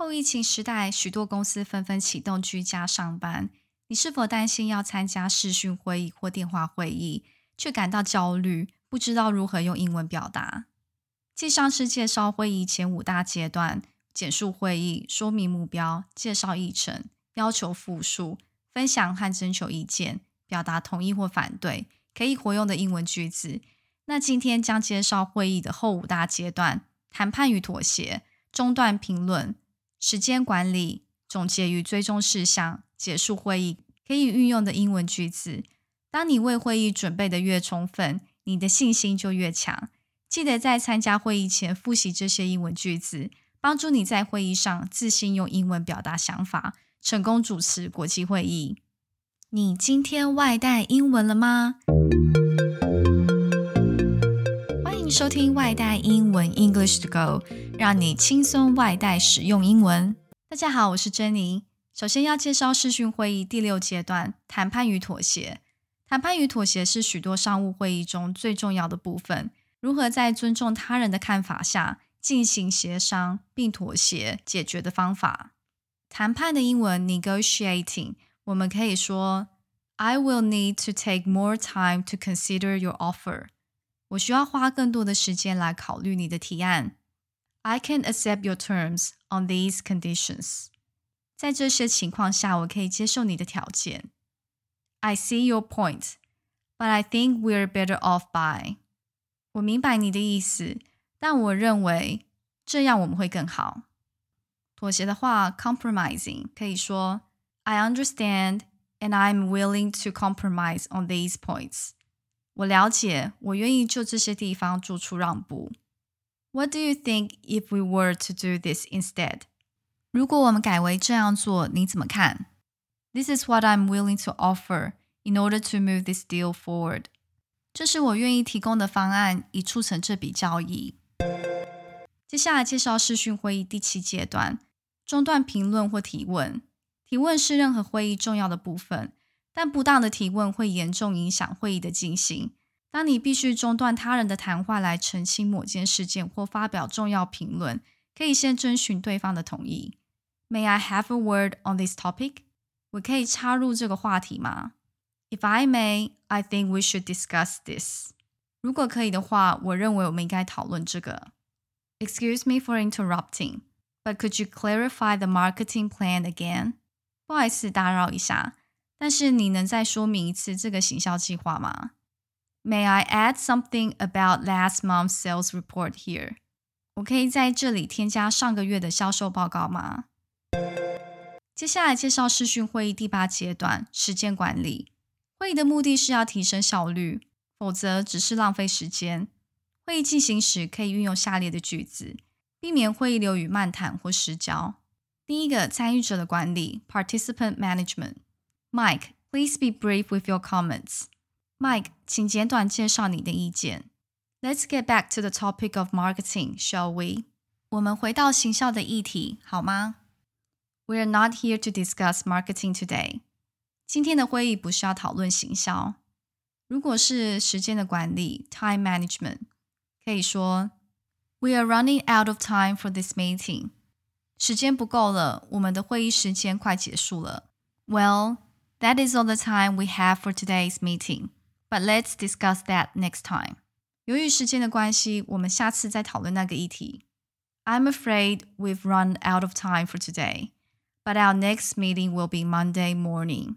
后疫情时代，许多公司纷纷启动居家上班。你是否担心要参加视讯会议或电话会议，却感到焦虑，不知道如何用英文表达？继上次介绍会议前五大阶段：简述会议、说明目标、介绍议程、要求复述、分享和征求意见、表达同意或反对，可以活用的英文句子。那今天将介绍会议的后五大阶段：谈判与妥协、中断评论。时间管理、总结与追踪事项、结束会议可以运用的英文句子。当你为会议准备的越充分，你的信心就越强。记得在参加会议前复习这些英文句子，帮助你在会议上自信用英文表达想法，成功主持国际会议。你今天外带英文了吗？收听外带英文 English to Go。让你轻松外带使用英文。大家好，我是珍妮。首先要介绍视讯会议第六阶段——谈判与妥协。谈判与妥协是许多商务会议中最重要的部分。如何在尊重他人的看法下进行协商并妥协解决的方法？谈判的英文 negotiating，我们可以说：“I will need to take more time to consider your offer。”我需要花更多的时间来考虑你的提案。I can accept your terms on these conditions。在这些情况下，我可以接受你的条件。I see your point, but I think we're better off by。我明白你的意思，但我认为这样我们会更好。妥协的话，compromising 可以说 I understand and I'm willing to compromise on these points。 我了解，我愿意就这些地方做出让步。What do you think if we were to do this instead? 如果我们改为这样做，你怎么看？This is what I'm willing to offer in order to move this deal forward. 这是我愿意提供的方案，以促成这笔交易。接下来介绍视讯会议第七阶段：中断评论或提问。提问是任何会议重要的部分， 但不当的提问会严重影响会议的进行。当你必须中断他人的谈话来澄清某件事件或发表重要评论，可以先征询对方的同意。May I have a word on this topic？我可以插入这个话题吗？If I may, I think we should discuss this。如果可以的话，我认为我们应该讨论这个。Excuse me for interrupting, but could you clarify the marketing plan again？不好意思打扰一下，但是你能再说明一次这个行销计划吗？May I add something about last month's sales report here？我可以在这里添加上个月的销售报告吗？接下来介绍视讯会议第八阶段——时间管理。会议的目的是要提升效率，否则只是浪费时间。会议进行时可以运用下列的句子，避免会议流于漫谈或失焦。第一个，参与者的管理 （Participant Management）。Mike, please be brief with your comments. Mike，请简短介绍你的意见。Let's get back to the topic of marketing, shall we？我们回到行销的议题，好吗？We are not here to discuss marketing today。今天的会议不是要讨论行销。如果是时间的管理 （time management），可以说 We are running out of time for this meeting。时间不够了，我们的会议时间快结束了。Well, that is all the time we have for today's meeting. But let's discuss that next time. 由于时间的关系，我们下次再讨论那个议题。I'm afraid we've run out of time for today, but our next meeting will be Monday morning.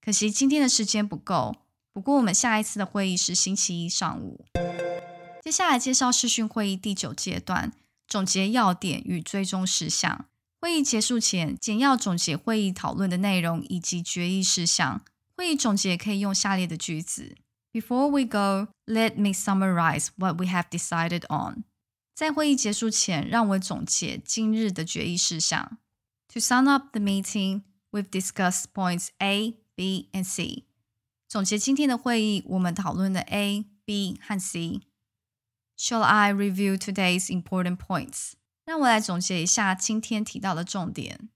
可惜今天的时间不够，不过我们下一次的会议是星期一上午。接下来介绍视讯会议第九阶段，总结要点与追踪事项。 会议结束前，简要总结会议讨论的内容以及决议事项。会议总结可以用下列的句子。Before we go, let me summarize what we have decided on. 在会议结束前，让我总结今日的决议事项。To sum up the meeting, we've discussed points A, B, and C. 总结今天的会议，我们讨论了 A、B 和 C。Shall I review today's important points? 让我来总结一下今天提到的重点。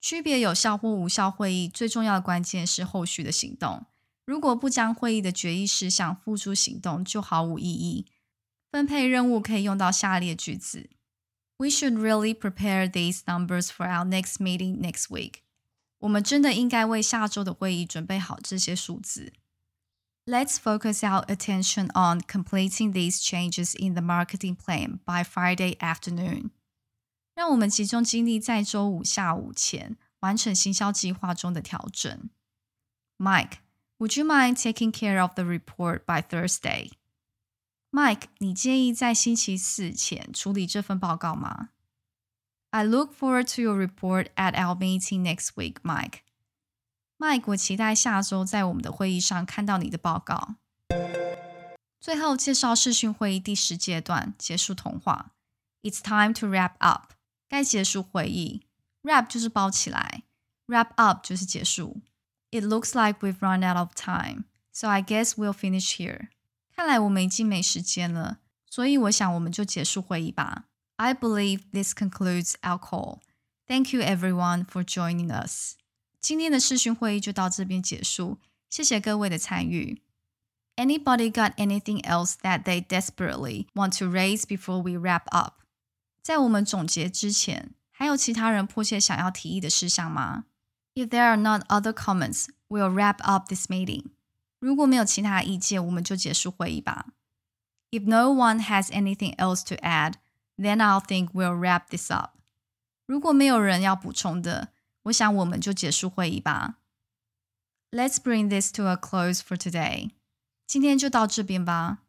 区别有效或无效会议最重要的关键是后续的行动。如果不将会议的决议事项付诸行动，就毫无意义。分配任务可以用到下列句子 We should really prepare these numbers for our next meeting next week. 我们真的应该为下周的会议准备好这些数字。Let's focus our attention on completing these changes in the marketing plan by Friday afternoon. 让我们集中精力在周五下午前完成行销计划中的调整。Mike, would you mind taking care of the report by Thursday? Mike，你介意在星期四前处理这份报告吗？I look forward to your report at our meeting next week, Mike. Mike，我期待下周在我们的会议上看到你的报告。最后介绍视讯会议第十阶段结束通话。It's time to wrap up，该结束会议。Wrap 就是包起来，wrap up 就是结束。It looks like we've run out of time, so I guess we'll finish here. 看来我们已经没时间了，所以我想我们就结束会议吧。I believe this concludes our call. Thank you everyone for joining us. 今天的视讯会议就到这边结束，谢谢各位的参与。Anybody got anything else that they desperately want to raise before we wrap up？在我们总结之前，还有其他人迫切想要提议的事项吗？If there are not other comments, we'll wrap up this meeting. 如果没有其他意见，我们就结束会议吧。If no one has anything else to add, then I'll think we'll wrap this up. 如果没有人要补充的， 我想我们就结束会议吧。Let's bring this to a close for today. 今天就到这边吧。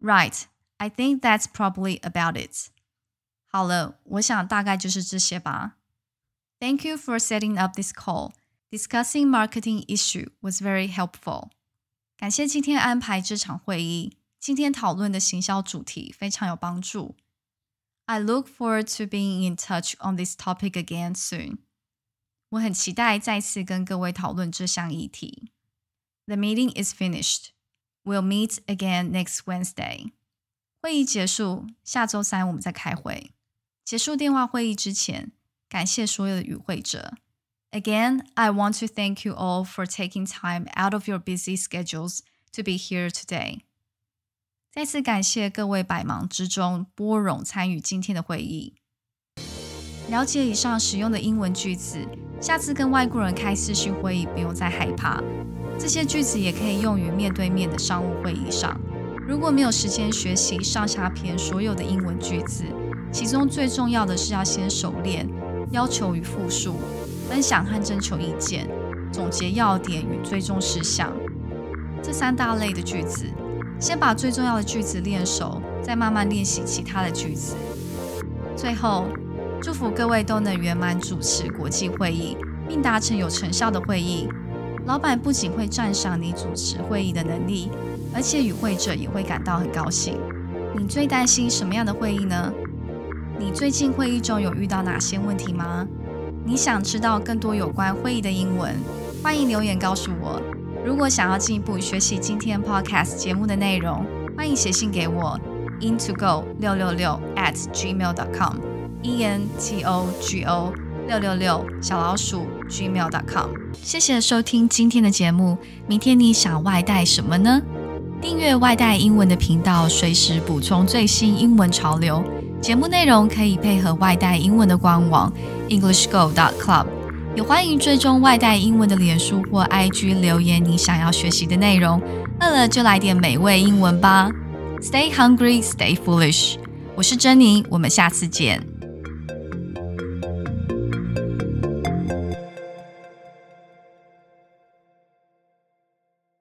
Right, I think that's probably about it. 好了，我想大概就是这些吧。Thank you for setting up this call. Discussing marketing issue was very helpful. 感谢今天安排这场会议。今天讨论的行销主题非常有帮助。I look forward to being in touch on this topic again soon. 我很期待再次跟各位讨论这项议题。The meeting is finished. We'll meet again next Wednesday. 会议结束，下周三我们再开会。结束电话会议之前，感谢所有的与会者。Again, I want to thank you all for taking time out of your busy schedules to be here today. 再次感谢各位百忙之中拨冗参与今天的会议。了解以上使用的英文句子，下次跟外国人开视讯会议不用再害怕。这些句子也可以用于面对面的商务会议上。如果没有时间学习上下篇所有的英文句子，其中最重要的是要先熟练要求与复述。分享和征求意见，总结要点与最终事项，这三大类的句子，先把最重要的句子练熟，再慢慢练习其他的句子。最后，祝福各位都能圆满主持国际会议，并达成有成效的会议。老板不仅会赞赏你主持会议的能力，而且与会者也会感到很高兴。你最担心什么样的会议呢？你最近会议中有遇到哪些问题吗？你想知道更多有关会议的英文，欢迎留言告诉我。如果想要进一步学习今天 podcast 节目的内容，欢迎写信给我 into go 六六六 at gmail dot com e n t o g o 六六六小老鼠 gmail dot com。谢谢收听今天的节目。明天你想外带什么呢？订阅外带英文的频道，随时补充最新英文潮流。节目内容可以配合外带英文的官网 EnglishGo.Club，也欢迎追踪外带英文的脸书或 IG 留言你想要学习的内容。饿了就来点美味英文吧！Stay hungry, stay foolish。我是珍妮，我们下次见。